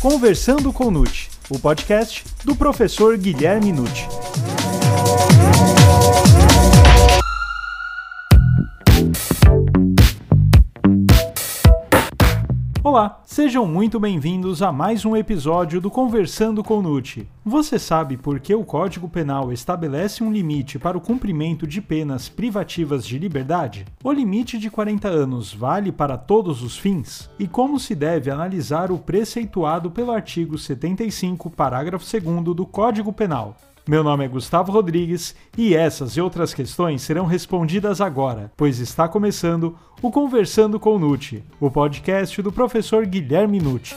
Conversando com Nute, o podcast do professor Guilherme Nucci. Olá, sejam muito bem-vindos a mais um episódio do Conversando com Nute. Você sabe por que o Código Penal estabelece um limite para o cumprimento de penas privativas de liberdade? O limite de 40 anos vale para todos os fins? E como se deve analisar o preceituado pelo artigo 75, parágrafo 2 do Código Penal? Meu nome é Gustavo Rodrigues e essas e outras questões serão respondidas agora, pois está começando o Conversando com Nuti, o podcast do professor Guilherme Nuti.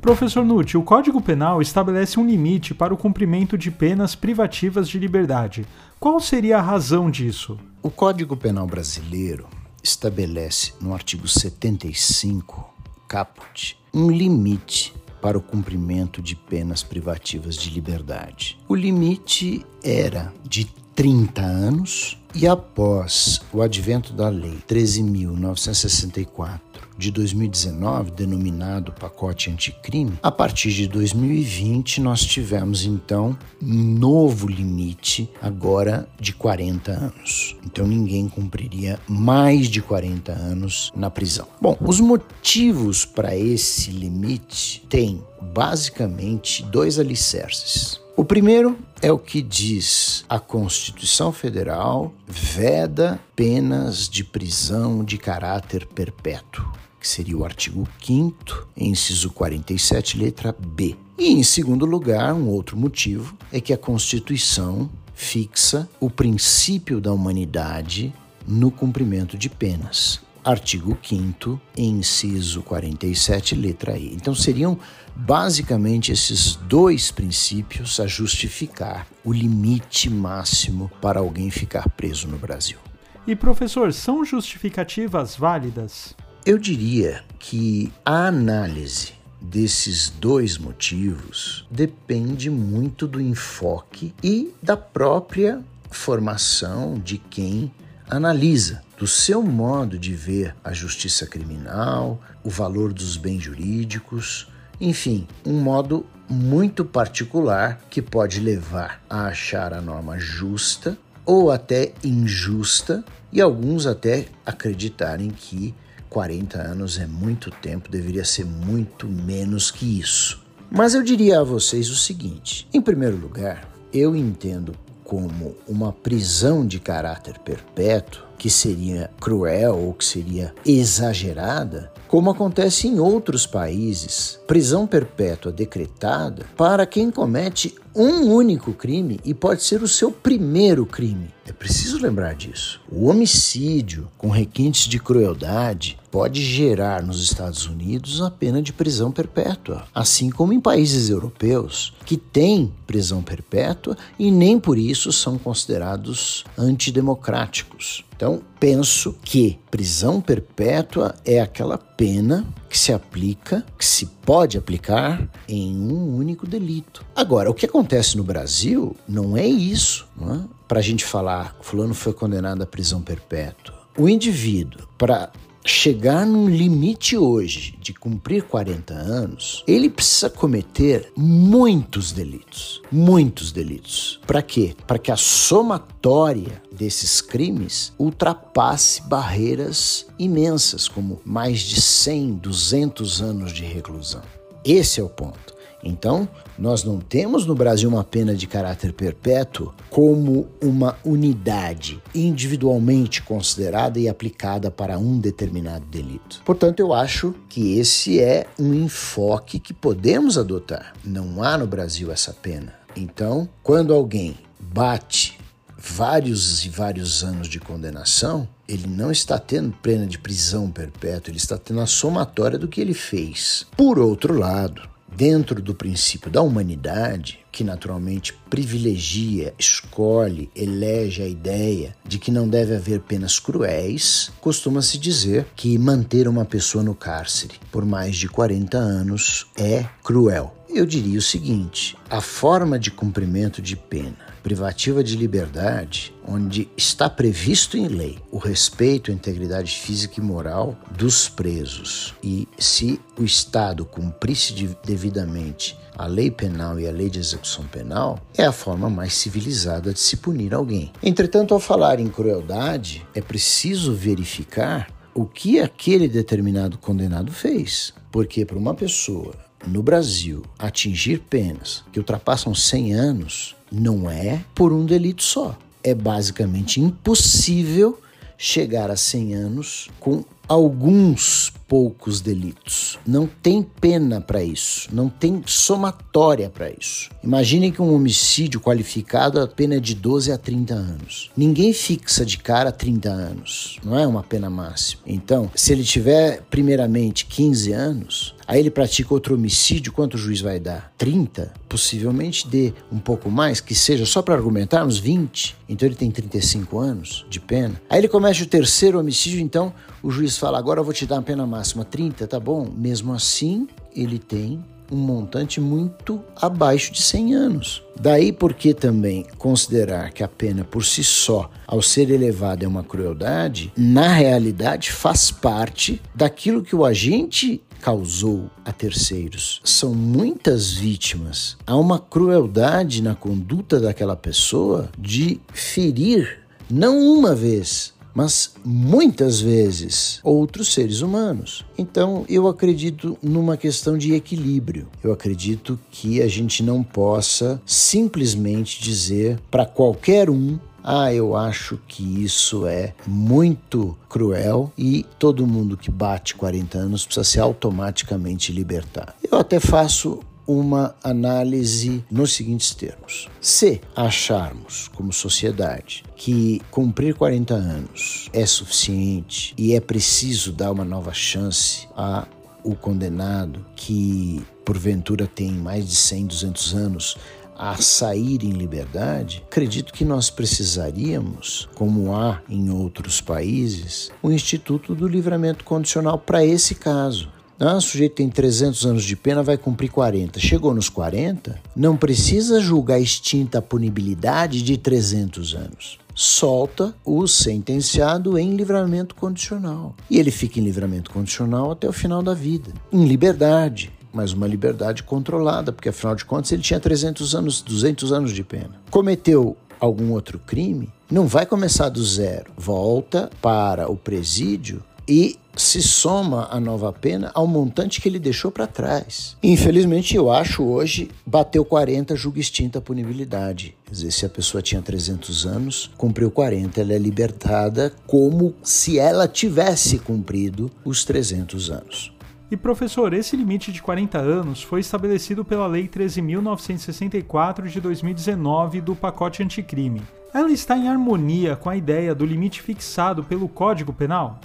Professor Nuti, o Código Penal estabelece um limite para o cumprimento de penas privativas de liberdade. Qual seria a razão disso? O Código Penal brasileiro estabelece no artigo 75 caput um limite para o cumprimento de penas privativas de liberdade. O limite era de 30 anos e após o advento da Lei 13.964 de 2019, denominado pacote anticrime, a partir de 2020 nós tivemos então um novo limite agora de 40 anos. Então ninguém cumpriria mais de 40 anos na prisão. Bom, os motivos para esse limite têm basicamente dois alicerces. O primeiro é o que diz a Constituição Federal veda penas de prisão de caráter perpétuo que seria o artigo 5 inciso 47, letra B. E em segundo lugar, um outro motivo é que a Constituição fixa o princípio da humanidade no cumprimento de penas. Artigo 5 inciso 47, letra E. Então seriam basicamente esses dois princípios a justificar o limite máximo para alguém ficar preso no Brasil. E professor, são justificativas válidas? Eu diria que a análise desses dois motivos depende muito do enfoque e da própria formação de quem analisa, do seu modo de ver a justiça criminal, o valor dos bens jurídicos, enfim, um modo muito particular que pode levar a achar a norma justa ou até injusta e alguns até acreditarem que 40 anos é muito tempo, deveria ser muito menos que isso. Mas eu diria a vocês o seguinte: em primeiro lugar, eu entendo como uma prisão de caráter perpétuo, que seria cruel ou que seria exagerada, como acontece em outros países, prisão perpétua decretada para quem comete um único crime e pode ser o seu primeiro crime. É preciso lembrar disso. O homicídio com requintes de crueldade pode gerar nos Estados Unidos a pena de prisão perpétua, assim como em países europeus que têm prisão perpétua e nem por isso são considerados antidemocráticos. Então, penso que prisão perpétua é aquela pena que se aplica, que se pode aplicar em um único delito. Agora, o que acontece no Brasil não é isso. É? Para a gente falar, fulano foi condenado à prisão perpétua. O indivíduo, para chegar num limite hoje de cumprir 40 anos, ele precisa cometer muitos delitos. Muitos delitos. Para quê? Para que a somatória desses crimes ultrapasse barreiras imensas, como mais de 100, 200 anos de reclusão. Esse é o ponto. Então, nós não temos no Brasil uma pena de caráter perpétuo como uma unidade individualmente considerada e aplicada para um determinado delito. Portanto, eu acho que esse é um enfoque que podemos adotar. Não há no Brasil essa pena. Então, quando alguém bate vários e vários anos de condenação, ele não está tendo pena de prisão perpétua, ele está tendo a somatória do que ele fez. Por outro lado, dentro do princípio da humanidade, que naturalmente privilegia, escolhe, elege a ideia de que não deve haver penas cruéis, costuma-se dizer que manter uma pessoa no cárcere por mais de 40 anos é cruel. Eu diria o seguinte: a forma de cumprimento de pena privativa de liberdade, onde está previsto em lei o respeito à integridade física e moral dos presos. E se o Estado cumprisse devidamente a lei penal e a lei de execução penal, é a forma mais civilizada de se punir alguém. Entretanto, ao falar em crueldade, é preciso verificar o que aquele determinado condenado fez. Porque para uma pessoa no Brasil atingir penas que ultrapassam 100 anos não é por um delito só. É basicamente impossível chegar a 100 anos com alguns poucos delitos. Não tem pena para isso, não tem somatória para isso. Imaginem que um homicídio qualificado a pena é de 12 a 30 anos. Ninguém fixa de cara 30 anos, não é uma pena máxima. Então, se ele tiver primeiramente 15 anos, aí ele pratica outro homicídio, quanto o juiz vai dar? 30? Possivelmente dê um pouco mais, que seja só para argumentarmos 20. Então ele tem 35 anos de pena. Aí ele comete o terceiro homicídio, então o juiz fala: agora eu vou te dar uma pena máxima 30, tá bom? Mesmo assim, ele tem um montante muito abaixo de 100 anos. Daí porque também considerar que a pena por si só, ao ser elevada, é uma crueldade, na realidade faz parte daquilo que o agente causou a terceiros. São muitas vítimas. Há uma crueldade na conduta daquela pessoa de ferir não uma vez, mas muitas vezes outros seres humanos. Então eu acredito numa questão de equilíbrio. Eu acredito que a gente não possa simplesmente dizer para qualquer um ah, eu acho que isso é muito cruel e todo mundo que bate 40 anos precisa se automaticamente libertar. Eu até faço uma análise nos seguintes termos. Se acharmos, como sociedade, que cumprir 40 anos é suficiente e é preciso dar uma nova chance a o condenado que porventura tem mais de 100, 200 anos a sair em liberdade, acredito que nós precisaríamos, como há em outros países, o Instituto do Livramento Condicional para esse caso. Ah, o sujeito tem 300 anos de pena, vai cumprir 40. Chegou nos 40, não precisa julgar extinta a punibilidade de 300 anos. Solta o sentenciado em livramento condicional. E ele fica em livramento condicional até o final da vida, em liberdade, mas uma liberdade controlada, porque afinal de contas ele tinha 300 anos, 200 anos de pena. Cometeu algum outro crime, não vai começar do zero, volta para o presídio e se soma a nova pena ao montante que ele deixou para trás. Infelizmente, eu acho hoje, bateu 40, julga extinta a punibilidade. Quer dizer, se a pessoa tinha 300 anos, cumpriu 40, ela é libertada como se ela tivesse cumprido os 300 anos. E professor, esse limite de 40 anos foi estabelecido pela Lei 13.964 de 2019 do pacote anticrime. Ela está em harmonia com a ideia do limite fixado pelo Código Penal?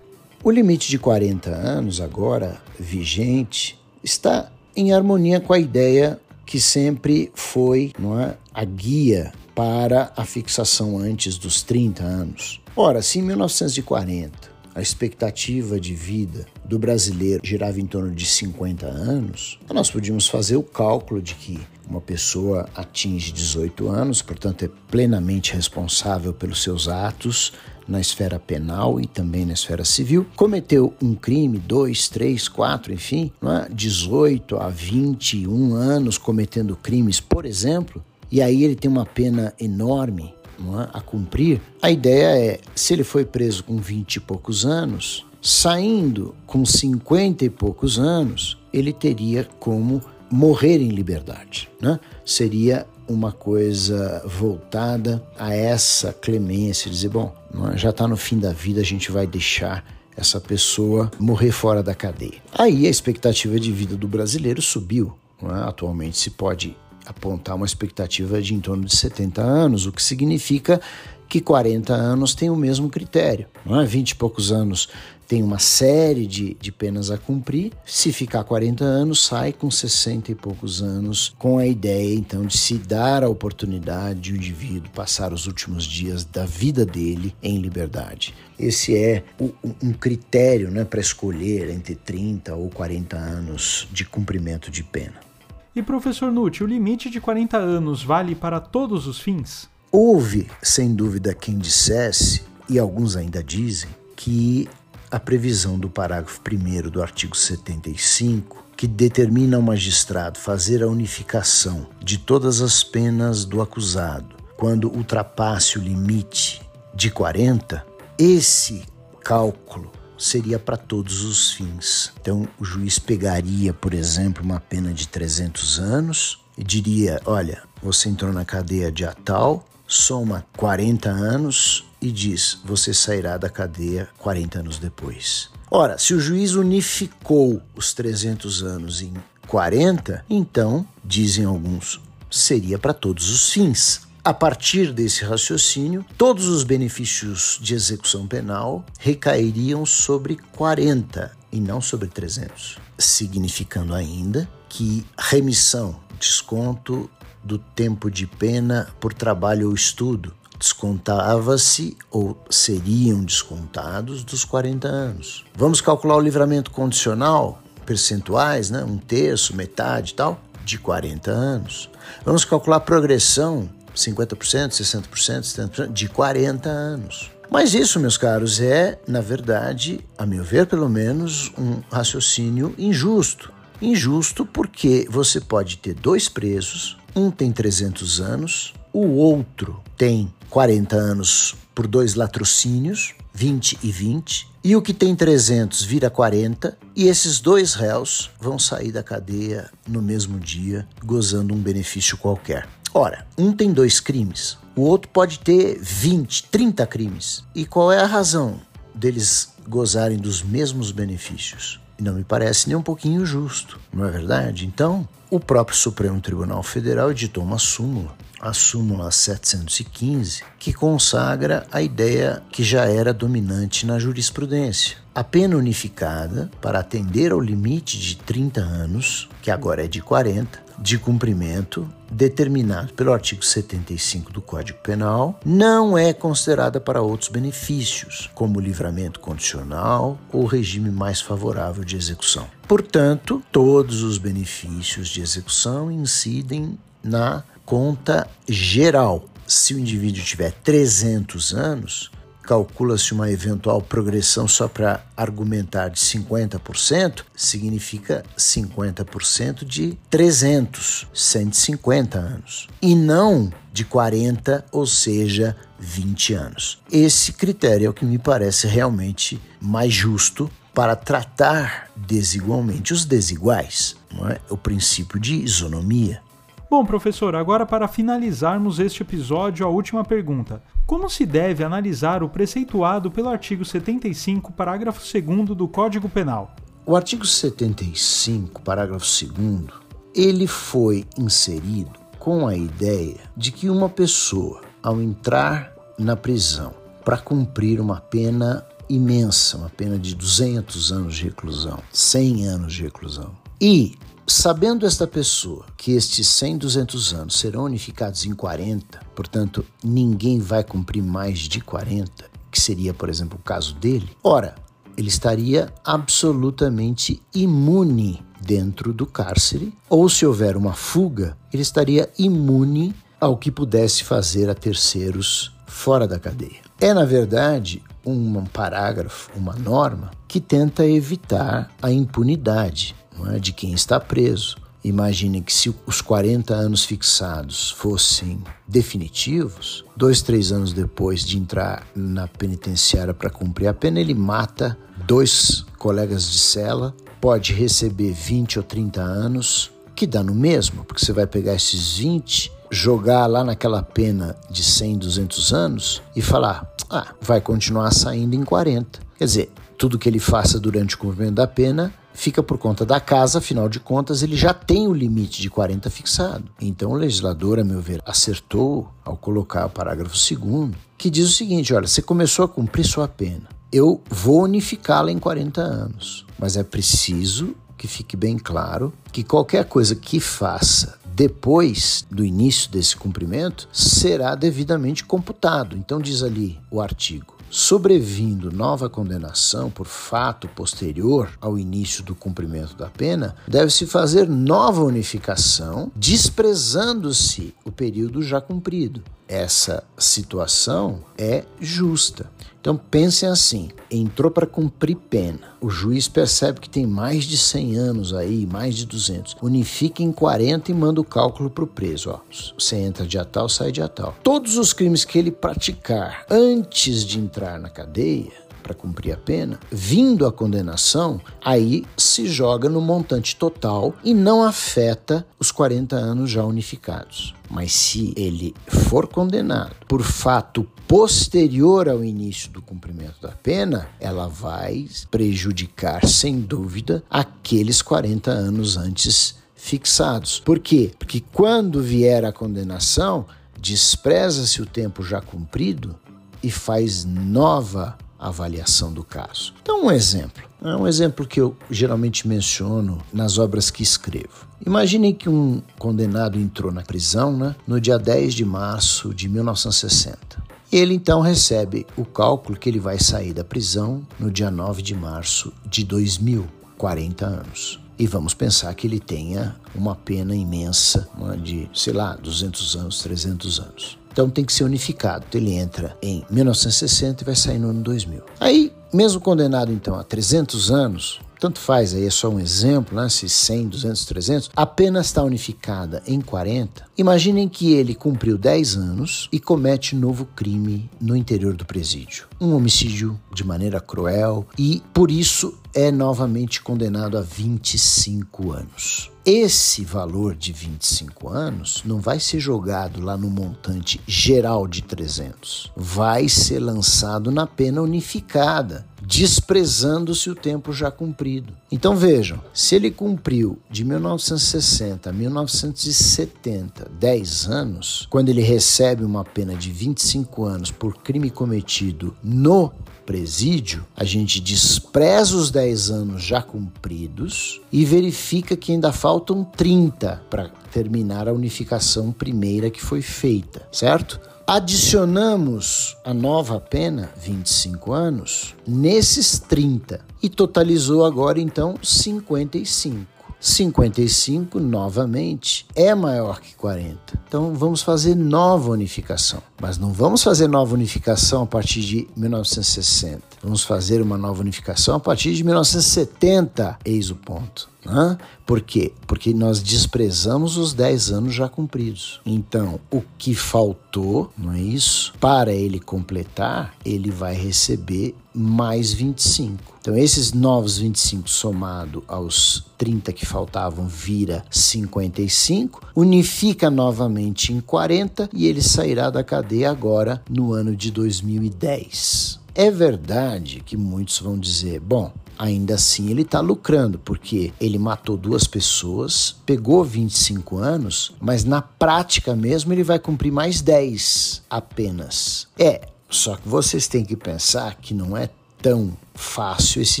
O limite de 40 anos, agora vigente, está em harmonia com a ideia que sempre foi não é, a guia para a fixação antes dos 30 anos. Ora, se em 1940 a expectativa de vida do brasileiro girava em torno de 50 anos, nós podíamos fazer o cálculo de que uma pessoa atinge 18 anos, portanto é plenamente responsável pelos seus atos, na esfera penal e também na esfera civil, cometeu um crime, dois, três, quatro, enfim, é? 18 a 21 anos cometendo crimes, por exemplo, e aí ele tem uma pena enorme é? a cumprir, a ideia é, se ele foi preso com 20 e poucos anos, saindo com 50 e poucos anos, ele teria como morrer em liberdade. Né? Seria uma coisa voltada a essa clemência, dizer, bom, é? já está no fim da vida, a gente vai deixar essa pessoa morrer fora da cadeia. Aí a expectativa de vida do brasileiro subiu. É? Atualmente se pode apontar uma expectativa de em torno de 70 anos, o que significa que 40 anos tem o mesmo critério. Não é? 20 e poucos anos tem uma série de, de penas a cumprir. Se ficar 40 anos, sai com 60 e poucos anos, com a ideia então de se dar a oportunidade de um indivíduo passar os últimos dias da vida dele em liberdade. Esse é o, um critério né, para escolher entre 30 ou 40 anos de cumprimento de pena. E professor Nutt, o limite de 40 anos vale para todos os fins? Houve, sem dúvida, quem dissesse, e alguns ainda dizem, que a previsão do parágrafo 1 do artigo 75, que determina ao magistrado fazer a unificação de todas as penas do acusado quando ultrapasse o limite de 40, esse cálculo seria para todos os fins. Então, o juiz pegaria, por exemplo, uma pena de 300 anos e diria: olha, você entrou na cadeia de tal, soma 40 anos e diz: você sairá da cadeia 40 anos depois. Ora, se o juiz unificou os 300 anos em 40, então, dizem alguns, seria para todos os fins. A partir desse raciocínio, todos os benefícios de execução penal recairiam sobre 40 e não sobre 300, significando ainda que remissão, desconto do tempo de pena por trabalho ou estudo descontava-se ou seriam descontados dos 40 anos. Vamos calcular o livramento condicional, percentuais, né? um terço, metade e tal, de 40 anos. Vamos calcular a progressão, 50%, 60%, 70%, de 40 anos. Mas isso, meus caros, é, na verdade, a meu ver, pelo menos, um raciocínio injusto. Injusto porque você pode ter dois presos, um tem 300 anos, o outro tem 40 anos por dois latrocínios, 20 e 20, e o que tem 300 vira 40, e esses dois réus vão sair da cadeia no mesmo dia, gozando um benefício qualquer. Ora, um tem dois crimes, o outro pode ter 20, 30 crimes. E qual é a razão deles gozarem dos mesmos benefícios? não me parece nem um pouquinho justo, não é verdade? Então, o próprio Supremo Tribunal Federal editou uma súmula, a súmula 715, que consagra a ideia que já era dominante na jurisprudência. A pena unificada, para atender ao limite de 30 anos, que agora é de 40, de cumprimento determinado pelo artigo 75 do Código Penal não é considerada para outros benefícios, como livramento condicional ou regime mais favorável de execução. Portanto, todos os benefícios de execução incidem na conta geral. Se o indivíduo tiver 300 anos, calcula-se uma eventual progressão só para argumentar de 50%, significa 50% de 300, 150 anos, e não de 40, ou seja, 20 anos. Esse critério é o que me parece realmente mais justo para tratar desigualmente os desiguais, não é? O princípio de isonomia. Bom, professor, agora para finalizarmos este episódio, a última pergunta. Como se deve analisar o preceituado pelo artigo 75, parágrafo 2 do Código Penal? O artigo 75, parágrafo 2, ele foi inserido com a ideia de que uma pessoa, ao entrar na prisão para cumprir uma pena imensa, uma pena de 200 anos de reclusão, 100 anos de reclusão, e Sabendo esta pessoa que estes 100, 200 anos serão unificados em 40, portanto, ninguém vai cumprir mais de 40, que seria, por exemplo, o caso dele, ora, ele estaria absolutamente imune dentro do cárcere, ou se houver uma fuga, ele estaria imune ao que pudesse fazer a terceiros fora da cadeia. É, na verdade, um parágrafo, uma norma que tenta evitar a impunidade é? de quem está preso. Imagine que se os 40 anos fixados fossem definitivos, dois, três anos depois de entrar na penitenciária para cumprir a pena, ele mata dois colegas de cela, pode receber 20 ou 30 anos, que dá no mesmo, porque você vai pegar esses 20, jogar lá naquela pena de 100, 200 anos e falar: ah, vai continuar saindo em 40. Quer dizer, tudo que ele faça durante o cumprimento da pena fica por conta da casa, afinal de contas, ele já tem o limite de 40 fixado. Então o legislador, a meu ver, acertou ao colocar o parágrafo 2 que diz o seguinte: olha, você começou a cumprir sua pena. Eu vou unificá-la em 40 anos, mas é preciso que fique bem claro que qualquer coisa que faça depois do início desse cumprimento será devidamente computado. Então diz ali o artigo: sobrevindo nova condenação por fato posterior ao início do cumprimento da pena, deve-se fazer nova unificação, desprezando-se o período já cumprido. Essa situação é justa. Então pensem assim: entrou para cumprir pena. O juiz percebe que tem mais de 100 anos aí, mais de 200. Unifica em 40 e manda o cálculo para o preso. Ó, você entra dia tal, sai dia tal. Todos os crimes que ele praticar antes de entrar na cadeia, para cumprir a pena, vindo a condenação, aí se joga no montante total e não afeta os 40 anos já unificados. Mas se ele for condenado por fato posterior ao início do cumprimento da pena, ela vai prejudicar, sem dúvida, aqueles 40 anos antes fixados. Por quê? Porque quando vier a condenação, despreza-se o tempo já cumprido e faz nova avaliação do caso. Então, um exemplo. É um exemplo que eu geralmente menciono nas obras que escrevo. Imaginem que um condenado entrou na prisão né, no dia 10 de março de 1960. Ele então recebe o cálculo que ele vai sair da prisão no dia 9 de março de 2000, 40 anos. E vamos pensar que ele tenha uma pena imensa né, de, sei lá, 200 anos, 300 anos. Então tem que ser unificado. Ele entra em 1960 e vai sair no ano 2000. Aí, mesmo condenado então a 300 anos, tanto faz, aí é só um exemplo, né? se 100, 200, 300, a pena está unificada em 40. Imaginem que ele cumpriu 10 anos e comete novo crime no interior do presídio. Um homicídio de maneira cruel e, por isso, é novamente condenado a 25 anos. Esse valor de 25 anos não vai ser jogado lá no montante geral de 300. Vai ser lançado na pena unificada, desprezando-se o tempo já cumprido. Então vejam, se ele cumpriu de 1960 a 1970 10 anos, quando ele recebe uma pena de 25 anos por crime cometido no presídio, a gente despreza os 10 anos já cumpridos e verifica que ainda faltam 30 para terminar a unificação primeira que foi feita, certo? Adicionamos a nova pena, 25 anos, nesses 30 e totalizou agora então 55. 55 novamente é maior que 40. Então vamos fazer nova unificação. Mas não vamos fazer nova unificação a partir de 1960. Vamos fazer uma nova unificação a partir de 1970, eis o ponto. Né? Por quê? Porque nós desprezamos os 10 anos já cumpridos. Então, o que faltou, não é isso? Para ele completar, ele vai receber mais 25. Então, esses novos 25 somado aos 30 que faltavam vira 55, unifica novamente em 40 e ele sairá da cadeia agora no ano de 2010. É verdade que muitos vão dizer: bom, ainda assim ele está lucrando, porque ele matou duas pessoas, pegou 25 anos, mas na prática mesmo ele vai cumprir mais 10 apenas. É, só que vocês têm que pensar que não é tão fácil esse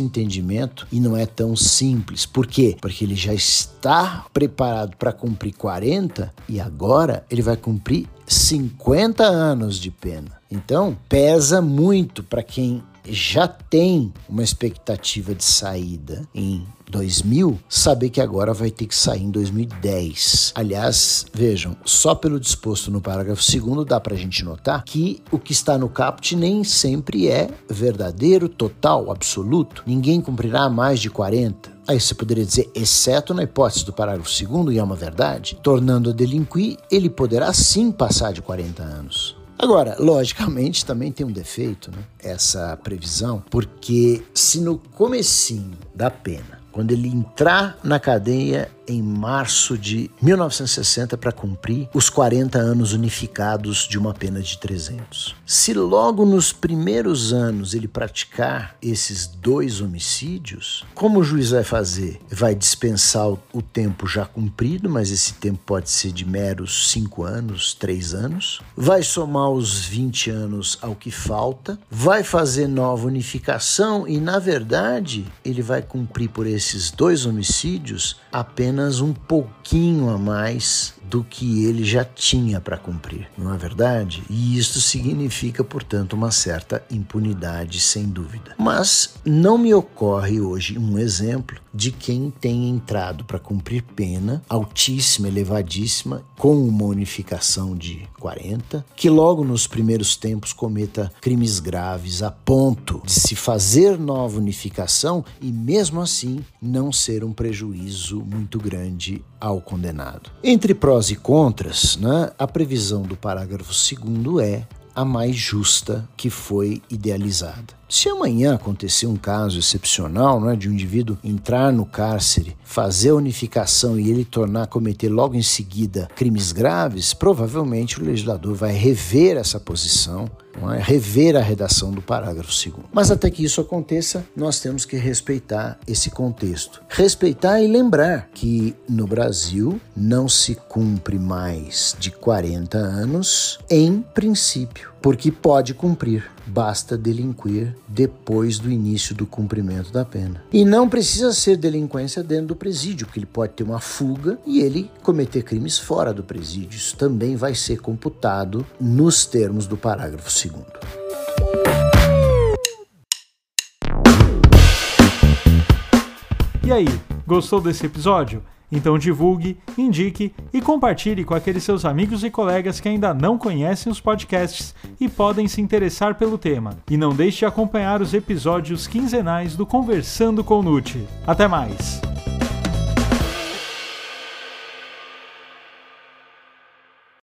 entendimento e não é tão simples. Por quê? Porque ele já está preparado para cumprir 40 e agora ele vai cumprir 50 anos de pena. Então, pesa muito para quem já tem uma expectativa de saída em 2000, saber que agora vai ter que sair em 2010. Aliás, vejam, só pelo disposto no parágrafo 2 dá para a gente notar que o que está no caput nem sempre é verdadeiro, total, absoluto. Ninguém cumprirá mais de 40. Aí você poderia dizer, exceto na hipótese do parágrafo 2 e é uma verdade, tornando a delinquir, ele poderá sim passar de 40 anos. Agora, logicamente, também tem um defeito, né? Essa previsão, porque se no comecinho da pena quando ele entrar na cadeia em março de 1960 para cumprir os 40 anos unificados de uma pena de 300. Se logo nos primeiros anos ele praticar esses dois homicídios, como o juiz vai fazer? Vai dispensar o tempo já cumprido, mas esse tempo pode ser de meros 5 anos, 3 anos. Vai somar os 20 anos ao que falta, vai fazer nova unificação e, na verdade, ele vai cumprir por esse esses dois homicídios apenas um pouquinho a mais do que ele já tinha para cumprir, não é verdade? E isto significa, portanto, uma certa impunidade, sem dúvida. Mas não me ocorre hoje um exemplo de quem tem entrado para cumprir pena altíssima, elevadíssima, com uma unificação de 40, que logo nos primeiros tempos cometa crimes graves a ponto de se fazer nova unificação e mesmo assim não ser um prejuízo muito grande ao condenado. Entre prós e contras, né, a previsão do parágrafo 2 é a mais justa que foi idealizada. Se amanhã acontecer um caso excepcional, né, de um indivíduo entrar no cárcere, fazer a unificação e ele tornar cometer logo em seguida crimes graves, provavelmente o legislador vai rever essa posição, é? rever a redação do parágrafo 2. Mas até que isso aconteça, nós temos que respeitar esse contexto. Respeitar e lembrar que no Brasil não se cumpre mais de 40 anos em princípio porque pode cumprir, basta delinquir depois do início do cumprimento da pena. E não precisa ser delinquência dentro do presídio, porque ele pode ter uma fuga e ele cometer crimes fora do presídio. Isso também vai ser computado nos termos do parágrafo 2. E aí, gostou desse episódio? Então divulgue, indique e compartilhe com aqueles seus amigos e colegas que ainda não conhecem os podcasts e podem se interessar pelo tema. E não deixe de acompanhar os episódios quinzenais do Conversando com Nute. Até mais!